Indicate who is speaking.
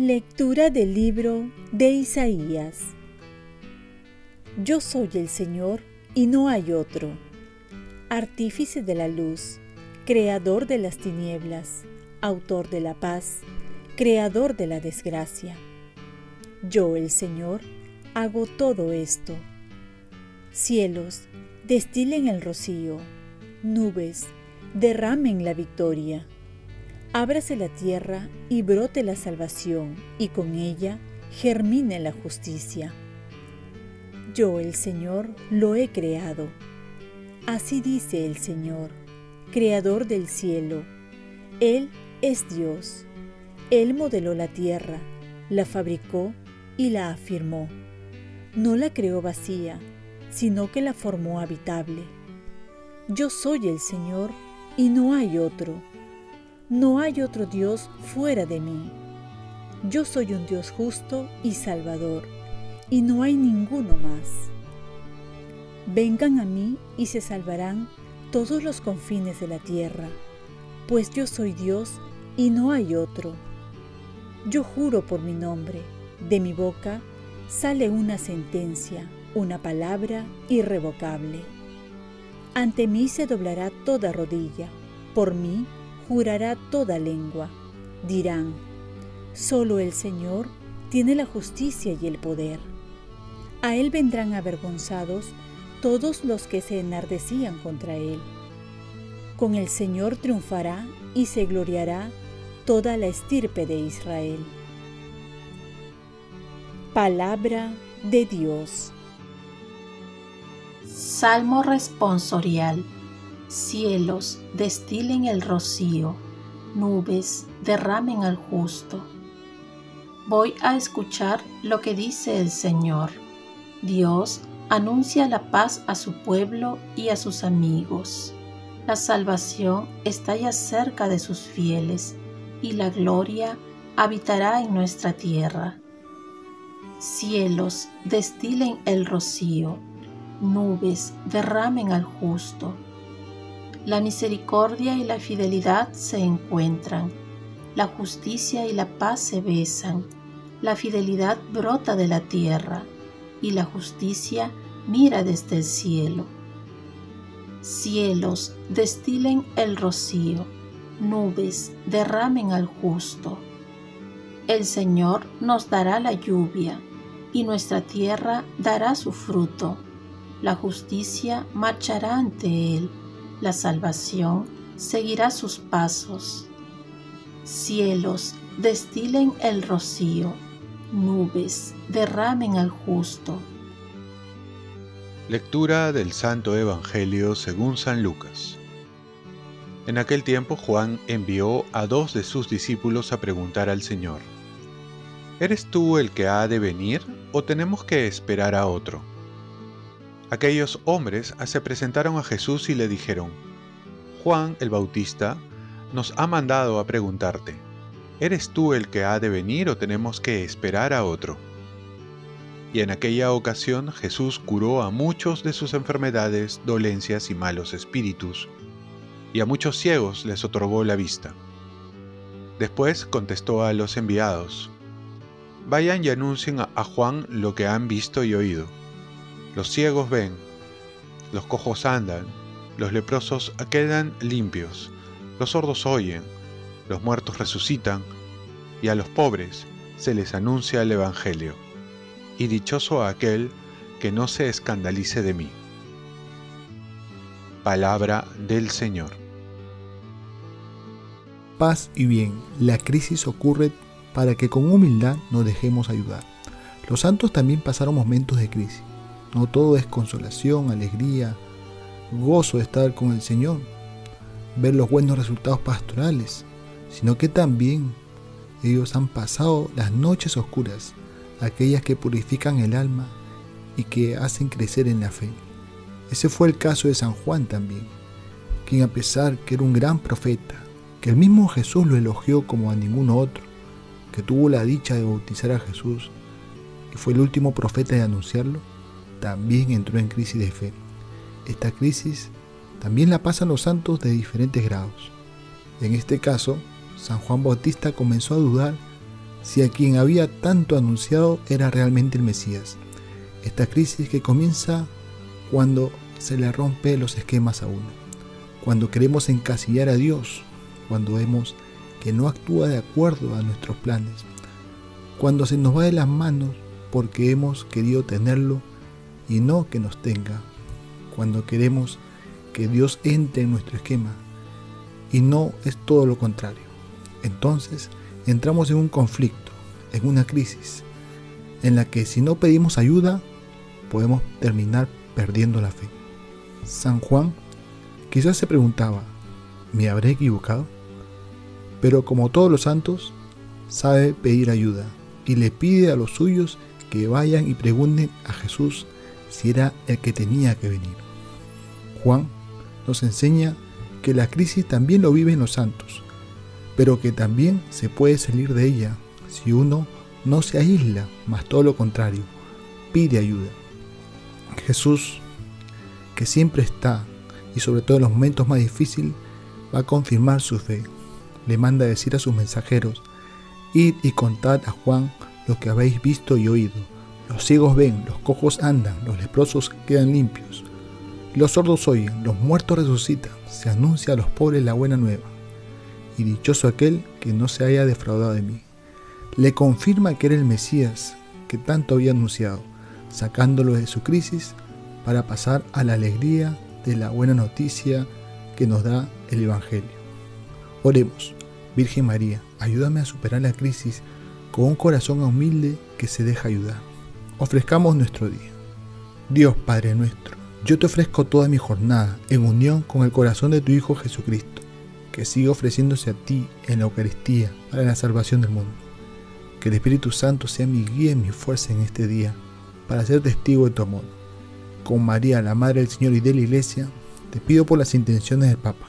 Speaker 1: Lectura del libro de Isaías. Yo soy el Señor y no hay otro, artífice de la luz, creador de las tinieblas, autor de la paz, creador de la desgracia. Yo, el Señor, hago todo esto. Cielos, destilen el rocío, nubes, derramen la victoria ábrase la tierra y brote la salvación, y con ella germine la justicia. Yo, el Señor, lo he creado. Así dice el Señor, Creador del cielo. Él es Dios. Él modeló la tierra, la fabricó y la afirmó. No la creó vacía, sino que la formó habitable. Yo soy el Señor y no hay otro no hay otro Dios fuera de mí. Yo soy un Dios justo y salvador, y no hay ninguno más. Vengan a mí y se salvarán todos los confines de la tierra, pues yo soy Dios y no hay otro. Yo juro por mi nombre, de mi boca sale una sentencia, una palabra irrevocable. Ante mí se doblará toda rodilla, por mí jurará toda lengua. Dirán, solo el Señor tiene la justicia y el poder. A Él vendrán avergonzados todos los que se enardecían contra Él. Con el Señor triunfará y se gloriará toda la estirpe de Israel. Palabra de Dios.
Speaker 2: Salmo responsorial Cielos, destilen el rocío, nubes, derramen al justo. Voy a escuchar lo que dice el Señor. Dios anuncia la paz a su pueblo y a sus amigos. La salvación está ya cerca de sus fieles y la gloria habitará en nuestra tierra. Cielos, destilen el rocío, nubes, derramen al justo la misericordia y la fidelidad se encuentran, la justicia y la paz se besan, la fidelidad brota de la tierra y la justicia mira desde el cielo. Cielos, destilen el rocío, nubes, derramen al justo. El Señor nos dará la lluvia y nuestra tierra dará su fruto. La justicia marchará ante Él la salvación seguirá sus pasos. Cielos, destilen el rocío, nubes, derramen al justo.
Speaker 3: Lectura del Santo Evangelio según San Lucas. En aquel tiempo Juan envió a dos de sus discípulos a preguntar al Señor, ¿Eres tú el que ha de venir o tenemos que esperar a otro? Aquellos hombres se presentaron a Jesús y le dijeron, Juan el Bautista nos ha mandado a preguntarte, ¿eres tú el que ha de venir o tenemos que esperar a otro? Y en aquella ocasión Jesús curó a muchos de sus enfermedades, dolencias y malos espíritus, y a muchos ciegos les otorgó la vista. Después contestó a los enviados, Vayan y anuncien a Juan lo que han visto y oído los ciegos ven, los cojos andan, los leprosos quedan limpios, los sordos oyen, los muertos resucitan, y a los pobres se les anuncia el Evangelio. Y dichoso aquel que no se escandalice de mí. Palabra del Señor.
Speaker 4: Paz y bien, la crisis ocurre para que con humildad nos dejemos ayudar. Los santos también pasaron momentos de crisis no todo es consolación, alegría, gozo de estar con el Señor, ver los buenos resultados pastorales, sino que también ellos han pasado las noches oscuras, aquellas que purifican el alma y que hacen crecer en la fe. Ese fue el caso de San Juan también, quien a pesar que era un gran profeta, que el mismo Jesús lo elogió como a ningún otro, que tuvo la dicha de bautizar a Jesús, y fue el último profeta de anunciarlo, también entró en crisis de fe. Esta crisis también la pasan los santos de diferentes grados. En este caso, San Juan Bautista comenzó a dudar si a quien había tanto anunciado era realmente el Mesías. Esta crisis que comienza cuando se le rompe los esquemas a uno, cuando queremos encasillar a Dios, cuando vemos que no actúa de acuerdo a nuestros planes, cuando se nos va de las manos porque hemos querido tenerlo y no que nos tenga, cuando queremos que Dios entre en nuestro esquema y no es todo lo contrario. Entonces entramos en un conflicto, en una crisis, en la que si no pedimos ayuda, podemos terminar perdiendo la fe. San Juan quizás se preguntaba, ¿me habré equivocado? Pero como todos los santos, sabe pedir ayuda y le pide a los suyos que vayan y pregunten a Jesús si era el que tenía que venir. Juan nos enseña que la crisis también lo viven los santos, pero que también se puede salir de ella si uno no se aísla, más todo lo contrario, pide ayuda. Jesús, que siempre está y sobre todo en los momentos más difíciles, va a confirmar su fe. Le manda decir a sus mensajeros, id y contad a Juan lo que habéis visto y oído. Los ciegos ven, los cojos andan, los leprosos quedan limpios, los sordos oyen, los muertos resucitan, se anuncia a los pobres la buena nueva. Y dichoso aquel que no se haya defraudado de mí. Le confirma que era el Mesías que tanto había anunciado, sacándolo de su crisis para pasar a la alegría de la buena noticia que nos da el Evangelio. Oremos, Virgen María, ayúdame a superar la crisis con un corazón humilde que se deja ayudar. Ofrezcamos nuestro día. Dios Padre nuestro, yo te ofrezco toda mi jornada en unión con el corazón de tu Hijo Jesucristo, que sigue ofreciéndose a ti en la Eucaristía para la salvación del mundo. Que el Espíritu Santo sea mi guía y mi fuerza en este día para ser testigo de tu amor. Con María, la Madre del Señor y de la Iglesia, te pido por las intenciones del Papa.